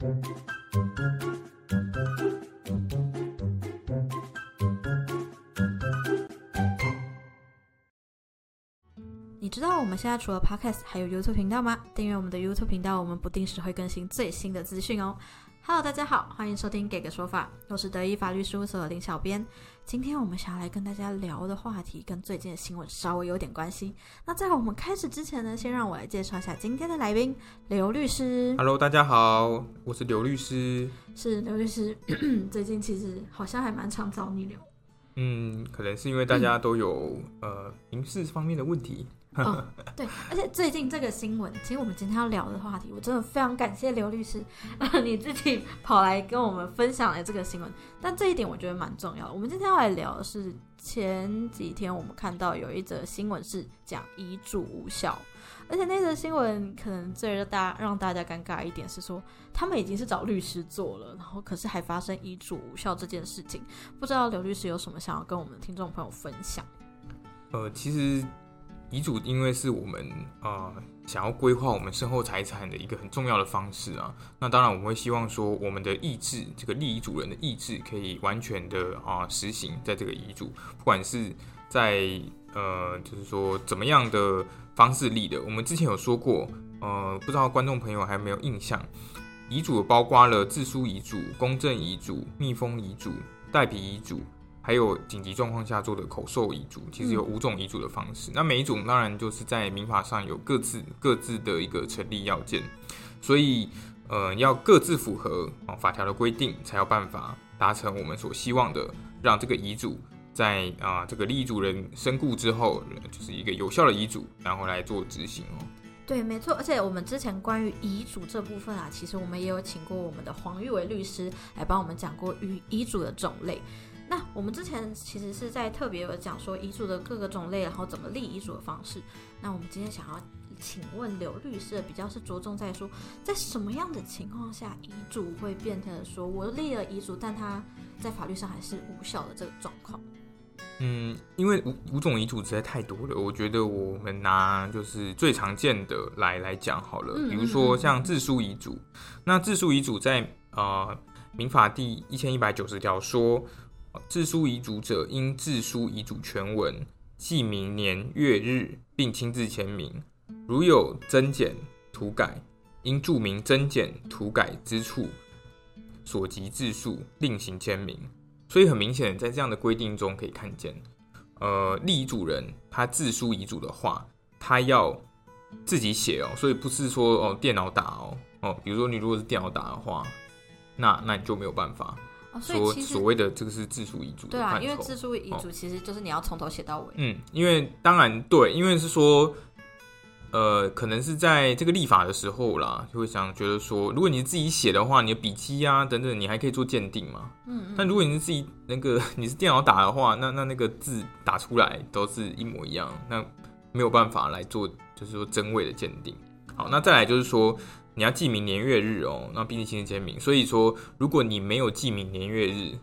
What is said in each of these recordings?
你知道我们现在除了 Podcast 还有 YouTube 频道吗？订阅我们的 YouTube 频道，我们不定时会更新最新的资讯哦。Hello，大家好，欢迎收听《给个说法》，我是德意法律事务所的林小编。今天我们想要来跟大家聊的话题，跟最近的新闻稍微有点关系。那在我们开始之前呢，先让我来介绍一下今天的来宾刘律师。Hello，大家好，我是刘律师。是刘律师，最近其实好像还蛮常找你聊。嗯，可能是因为大家都有、呃民事方面的问题。哦，对，而且最近这个新闻，其实我们今天要聊的话题，我真的非常感谢刘律师，你自己跑来跟我们分享了这个新闻。但这一点我觉得蛮重要的。我们今天要来聊的是前几天我们看到有一则新闻是讲遗嘱无效，而且那则新闻可能最让大让大家尴尬一点是说，他们已经是找律师做了，然后可是还发生遗嘱无效这件事情。不知道刘律师有什么想要跟我们的听众朋友分享？呃，其实遗嘱因为是我们啊、呃想要规划我们身后财产的一个很重要的方式啊。那当然我们会希望说，我们的意志，这个立遗嘱人的意志，可以完全的啊、实行在这个遗嘱，不管是在呃，就是说怎么样的方式立的。我们之前有说过，呃，不知道观众朋友还有没有印象？遗嘱包括了自书遗嘱、公证遗嘱、密封遗嘱、代笔遗嘱，还有紧急状况下做的口授遗嘱，其实有五种遗嘱的方式。那每一种当然就是在民法上有各自各自的一个成立要件，所以呃要各自符合啊、法条的规定，才有办法达成我们所希望的，让这个遗嘱在啊、这个立遗嘱人身故之后，呃就是一个有效的遗嘱，然后来做执行哦。对，没错，而且我们之前关于遗嘱这部分啊，其实我们也有请过我们的黄玉伟律师来帮我们讲过遗遗嘱的种类。那我们之前其实是在特别有讲说遗嘱的各个种类，然后怎么立遗嘱的方式。那我们今天想要请问刘律师，比较是着重在说，在什么样的情况下遗嘱会变成说我立了遗嘱，但它在法律上还是无效的这个状况。嗯，因为五五种遗嘱实在太多了，我觉得我们拿就是最常见的来来讲好了。嗯比如说像自书遗嘱，那自书遗嘱在呃民法第一千一百九十条说，呃自书遗嘱者应自书遗嘱全文，记明年月日，并亲自签名。如有增减、涂改，应注明增减、涂改之处，所及字数，另行签名。所以很明显，在这样的规定中可以看见，呃，立遗嘱人他自书遗嘱的话，他要自己写哦，所以不是说哦电脑打哦哦，比如说你如果是电脑打的话，那那你就没有办法哦，所所谓的这个是自书遗嘱的对啊，因为自书遗嘱其实就是你要从头写到尾。嗯，因为当然对，因为是说，呃，可能是在这个立法的时候啦，就会想觉得说，如果你自己写的话，你的笔记啊等等，你还可以做鉴定嘛。嗯嗯。但如果你是自己那个 你是电脑打的话，那那那个字打出来都是一模一样，那没有办法来做就是说真伪的鉴定。好，那再来就是说你要记明年月日哦，那并且亲自签名。所以说，如果你没有记明年月日，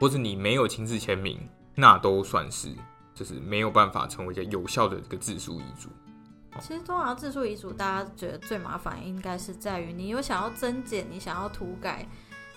或者你没有亲自签名，那都算是就是没有办法成为一个有效的这个自书遗嘱。其实通常自书遗嘱，大家觉得最麻烦应该是在于你有想要增减，你想要涂改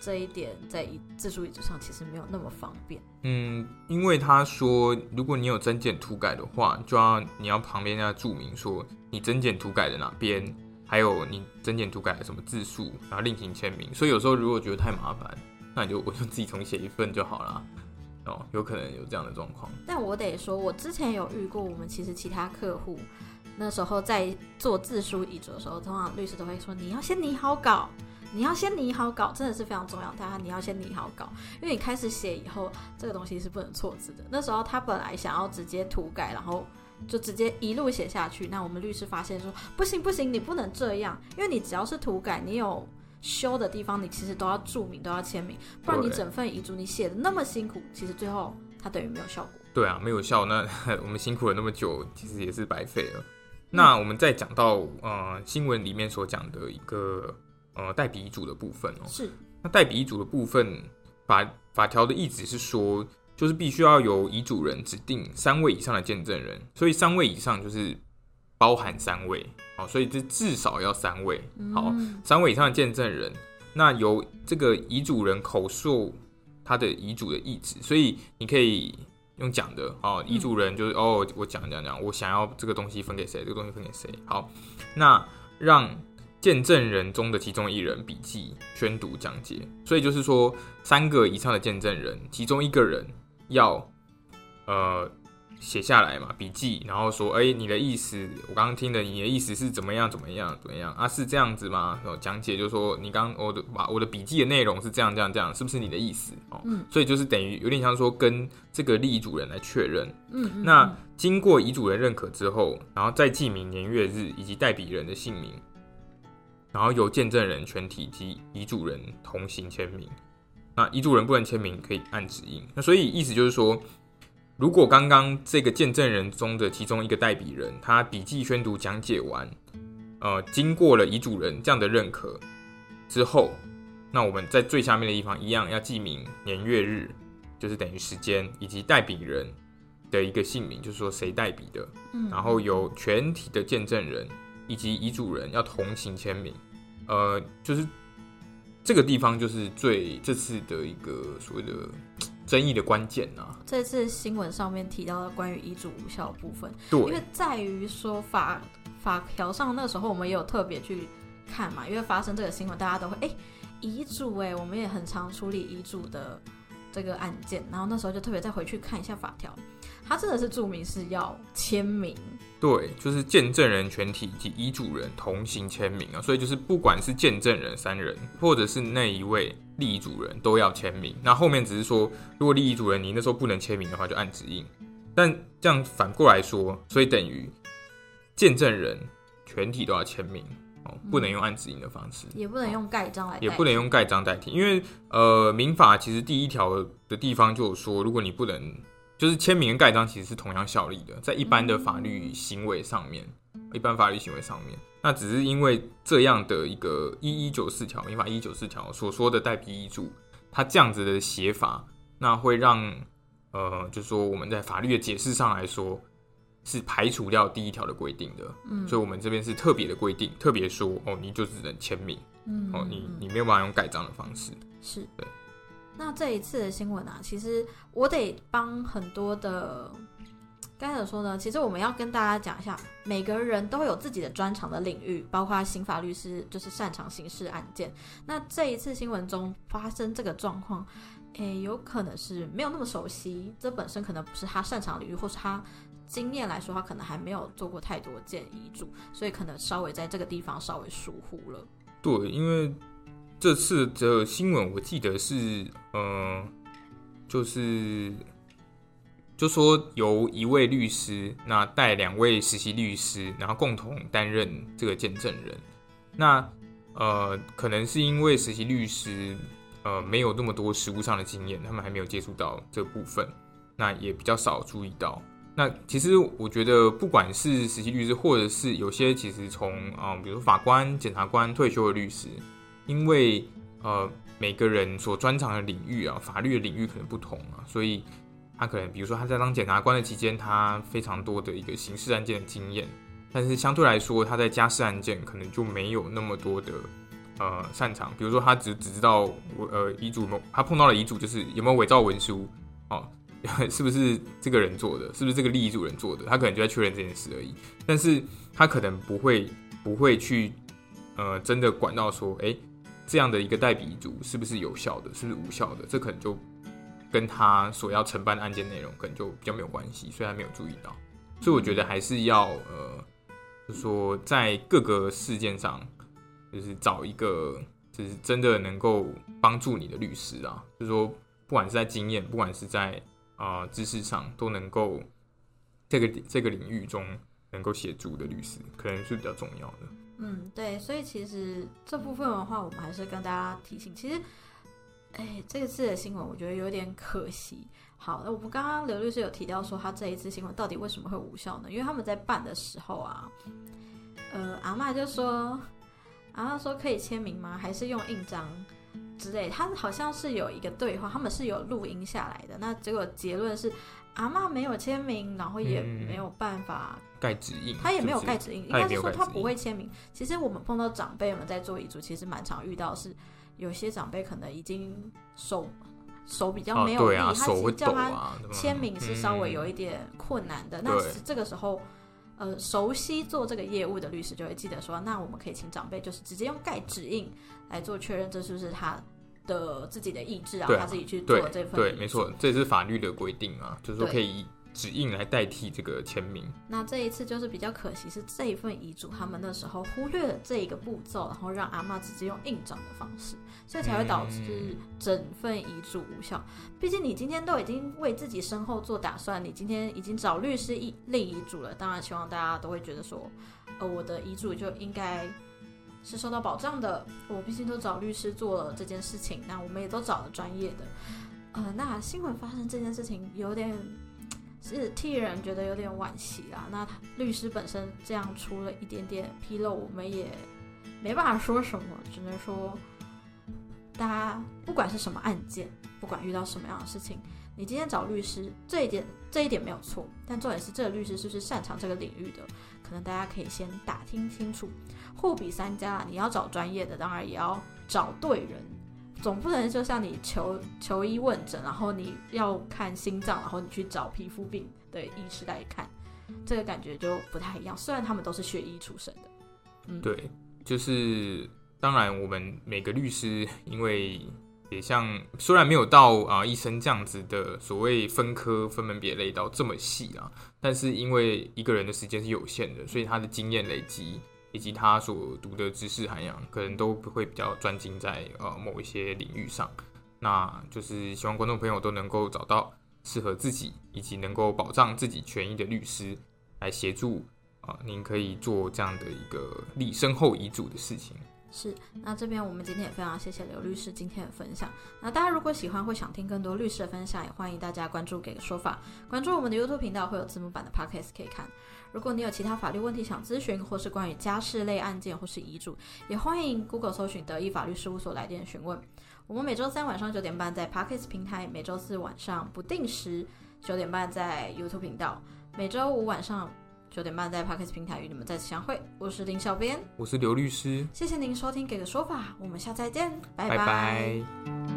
这一点，在遗自书遗嘱上其实没有那么方便。嗯，因为他说，如果你有增减涂改的话，就要你要旁边要注明说你增减涂改的哪边，还有你增减涂改什么字数，然后另行签名。所以有时候如果觉得太麻烦，那你就我就自己重写一份就好了。哦，有可能有这样的状况。但我得说，我之前有遇过，我们其实其他客户那时候在做自书遗嘱的时候，通常律师都会说你要先拟好稿。你要先拟好稿，真的是非常重要。大家你要先拟好稿，因为你开始写以后，这个东西是不能错字的。那时候他本来想要直接涂改，然后就直接一路写下去。那我们律师发现说，不行不行，你不能这样，因为你只要是涂改，你有修的地方，你其实都要注明，都要签名，不然你整份遗嘱你写的那么辛苦，其实最后它等于没有效果。对啊，没有效，那 我们辛苦了那么久，其实也是白费了。那我们再讲到呃新闻里面所讲的一个呃代笔遗嘱的部分哦、是，那代笔遗嘱的部分，法法条的意旨是说，就是必须要由遗嘱人指定三位以上的见证人，所以三位以上就是包含三位，好，所以这至少要三位，好，嗯三位以上的见证人，那由这个遗嘱人口述他的遗嘱的意志，所以你可以用讲的哦，遗嘱人就是、哦，我讲讲讲，我想要这个东西分给谁，这个东西分给谁。好，那让见证人中的其中一人笔记、宣读、讲解。所以就是说，三个以上的见证人，其中一个人要呃写下来嘛，笔记，然后说，哎、你的意思，我刚刚听的，你的意思是怎么样，怎么样，怎么样啊？是这样子吗？然后讲解就是说，你刚我的把我的笔记的内容是这样，这样，这样，是不是你的意思？哦，嗯所以就是等于有点像说跟这个立遗嘱人来确认。嗯嗯，那嗯经过遗嘱人认可之后，然后再记明年月日以及代笔人的姓名，然后由见证人全体及遗嘱人同行签名。那遗嘱人不能签名，可以按指印。那所以意思就是说，如果刚刚这个见证人中的其中一个代笔人，他笔记宣读讲解完，呃，经过了遗嘱人这样的认可之后，那我们在最下面的地方一样要记明年月日，就是等于时间以及代笔人的一个姓名，就是说谁代笔的，嗯。然后由全体的见证人以及遗嘱人要同行签名，呃，就是这个地方就是最这次的一个所谓的嘖争议的关键啊，这次新闻上面提到的关于遗嘱无效的部分，对。因为，在于说法法条上那时候我们也有特别去看嘛，因为发生这个新闻，大家都会哎遗嘱哎，我们也很常处理遗嘱的这个案件，然后那时候就特别再回去看一下法条，它真的是注明是要签名，对，就是见证人全体及遗嘱人同行签名啊，所以就是不管是见证人三人，或者是那一位立遗嘱人都要签名。那后面只是说，如果立遗嘱人你那时候不能签名的话，就按指印。但这样反过来说，所以等于见证人全体都要签名哦，不能用按指印的方式。也不能用盖章来也不能用盖章代替，因为呃，民法其实第一条的地方就有说，如果你不能就是签名跟盖章其实是同样效力的，在一般的法律行为上面，一般法律行为上面，那只是因为这样的一个一一九四条民法一一九四条所说的代笔遗嘱，它这样子的写法，那会让呃，就是说我们在法律的解释上来说。是排除掉第一条的规定的，嗯所以我们这边是特别的规定，特别说哦，你就只能签名，嗯哦，你嗯你没有办法用盖章的方式。是对。那这一次的新闻啊，其实我得帮很多的，该怎么说呢？其实我们要跟大家讲一下，每个人都有自己的专长的领域，包括刑法律师就是擅长刑事案件。那这一次新闻中发生这个状况，诶，有可能是没有那么熟悉，这本身可能不是他擅长领域，或是他经验来说，他可能还没有做过太多件遗嘱，所以可能稍微在这个地方稍微疏忽了。对，因为这次的新闻我记得是，呃，就是就说由一位律师，那带两位实习律师，然后共同担任这个见证人。那呃，可能是因为实习律师呃没有那么多实务上的经验，他们还没有接触到这部分，那也比较少注意到。那其实我觉得，不管是实习律师，或者是有些其实从啊、比如法官、检察官退休的律师，因为呃每个人所专长的领域啊，法律的领域可能不同啊，所以他可能比如说他在当检察官的期间，他非常多的一个刑事案件的经验，但是相对来说，他在家事案件可能就没有那么多的呃擅长，比如说他只只知道呃遗嘱有没有，他碰到的遗嘱就是有没有伪造文书哦。是不是这个人做的？是不是这个立遗嘱人做的？他可能就在确认这件事而已，但是他可能不会不会去呃真的管到说，哎、这样的一个代笔遗嘱是不是有效的，是不是无效的？这可能就跟他所要承办的案件内容可能就比较没有关系，所以他没有注意到。所以我觉得还是要呃，就说在各个事件上，就是找一个就是真的能够帮助你的律师啊，就是说不管是在经验，不管是在啊、知识上，都能够这个这个领域中能够协助的律师，可能是比较重要的。嗯，对，所以其实这部分的话，我们还是跟大家提醒，其实，哎，这次的新闻我觉得有点可惜。好，那我们刚刚刘律师有提到说，他这一次新闻到底为什么会无效呢？因为他们在办的时候啊，呃，阿嬷就说，阿嬷说可以签名吗？还是用印章之类？他好像是有一个对话，他们是有录音下来的。那结果结论是，阿妈没有签名，然后也嗯没有办法盖指印，他也没有盖指印，应该是说他不会签名。其实我们碰到长辈们在做遗嘱，其实蛮常遇到是有些长辈可能已经手手比较哦没有力，他其实叫他签名是稍微有嗯一点困难的。那其实这个时候，呃，熟悉做这个业务的律师就会记得说，那我们可以请长辈就是直接用盖指印来做确认，这是不是他的自己的意志啊，他自己去做这份对，没错，这是法律的规定啊，就是说可以以指印来代替这个签名。那这一次就是比较可惜，是这一份遗嘱他们那时候忽略了这一个步骤，然后让阿嬷直接用印章的方式，所以才会导致整份遗嘱无效。毕竟你今天都已经为自己身后做打算，你今天已经找律师立立遗嘱了，当然希望大家都会觉得说，呃，我的遗嘱就应该。是受到保障的，我毕竟都找律师做了这件事情，那我们也都找了专业的。呃，那新闻发生这件事情有点是替人觉得有点惋惜啦。那律师本身这样出了一点点纰漏，我们也没办法说什么，只能说大家不管是什么案件，不管遇到什么样的事情，你今天找律师这一点这一点没有错，但重点是这个律师是不是擅长这个领域的，可能大家可以先打听清楚。货比三家，你要找专业的，当然也要找对人。总不能就像你求求医问诊，然后你要看心脏，然后你去找皮肤病的医师来看，这个感觉就不太一样。虽然他们都是学医出身的，嗯，对，就是当然，我们每个律师，因为也像虽然没有到啊、医生这样子的所谓分科分门别类到这么细啊，但是因为一个人的时间是有限的，所以他的经验累积以及他所读的知识涵养，可能都会比较专精在呃某一些领域上。那就是希望观众朋友都能够找到适合自己以及能够保障自己权益的律师来协助啊、您可以做这样的一个立身后遗嘱的事情。是。那这边我们今天也非常谢谢刘律师今天的分享。那大家如果喜欢或想听更多律师的分享，也欢迎大家关注“给个说法”，关注我们的 YouTube 频道会有字幕版的 Podcast 可以看。如果你有其他法律问题想咨询，或是关于家事类案件或是遗嘱，也欢迎 Google 搜寻德意法律事务所来电询问。我们每周三晚上九点半在 Podcast 平台，每周四晚上不定时九点半在 YouTube 频道，每周五晚上九点半在 Podcast 平台与你们再次相会。我是林小编，我是刘律师，谢谢您收听《给个说法》，我们下次再见，拜拜。拜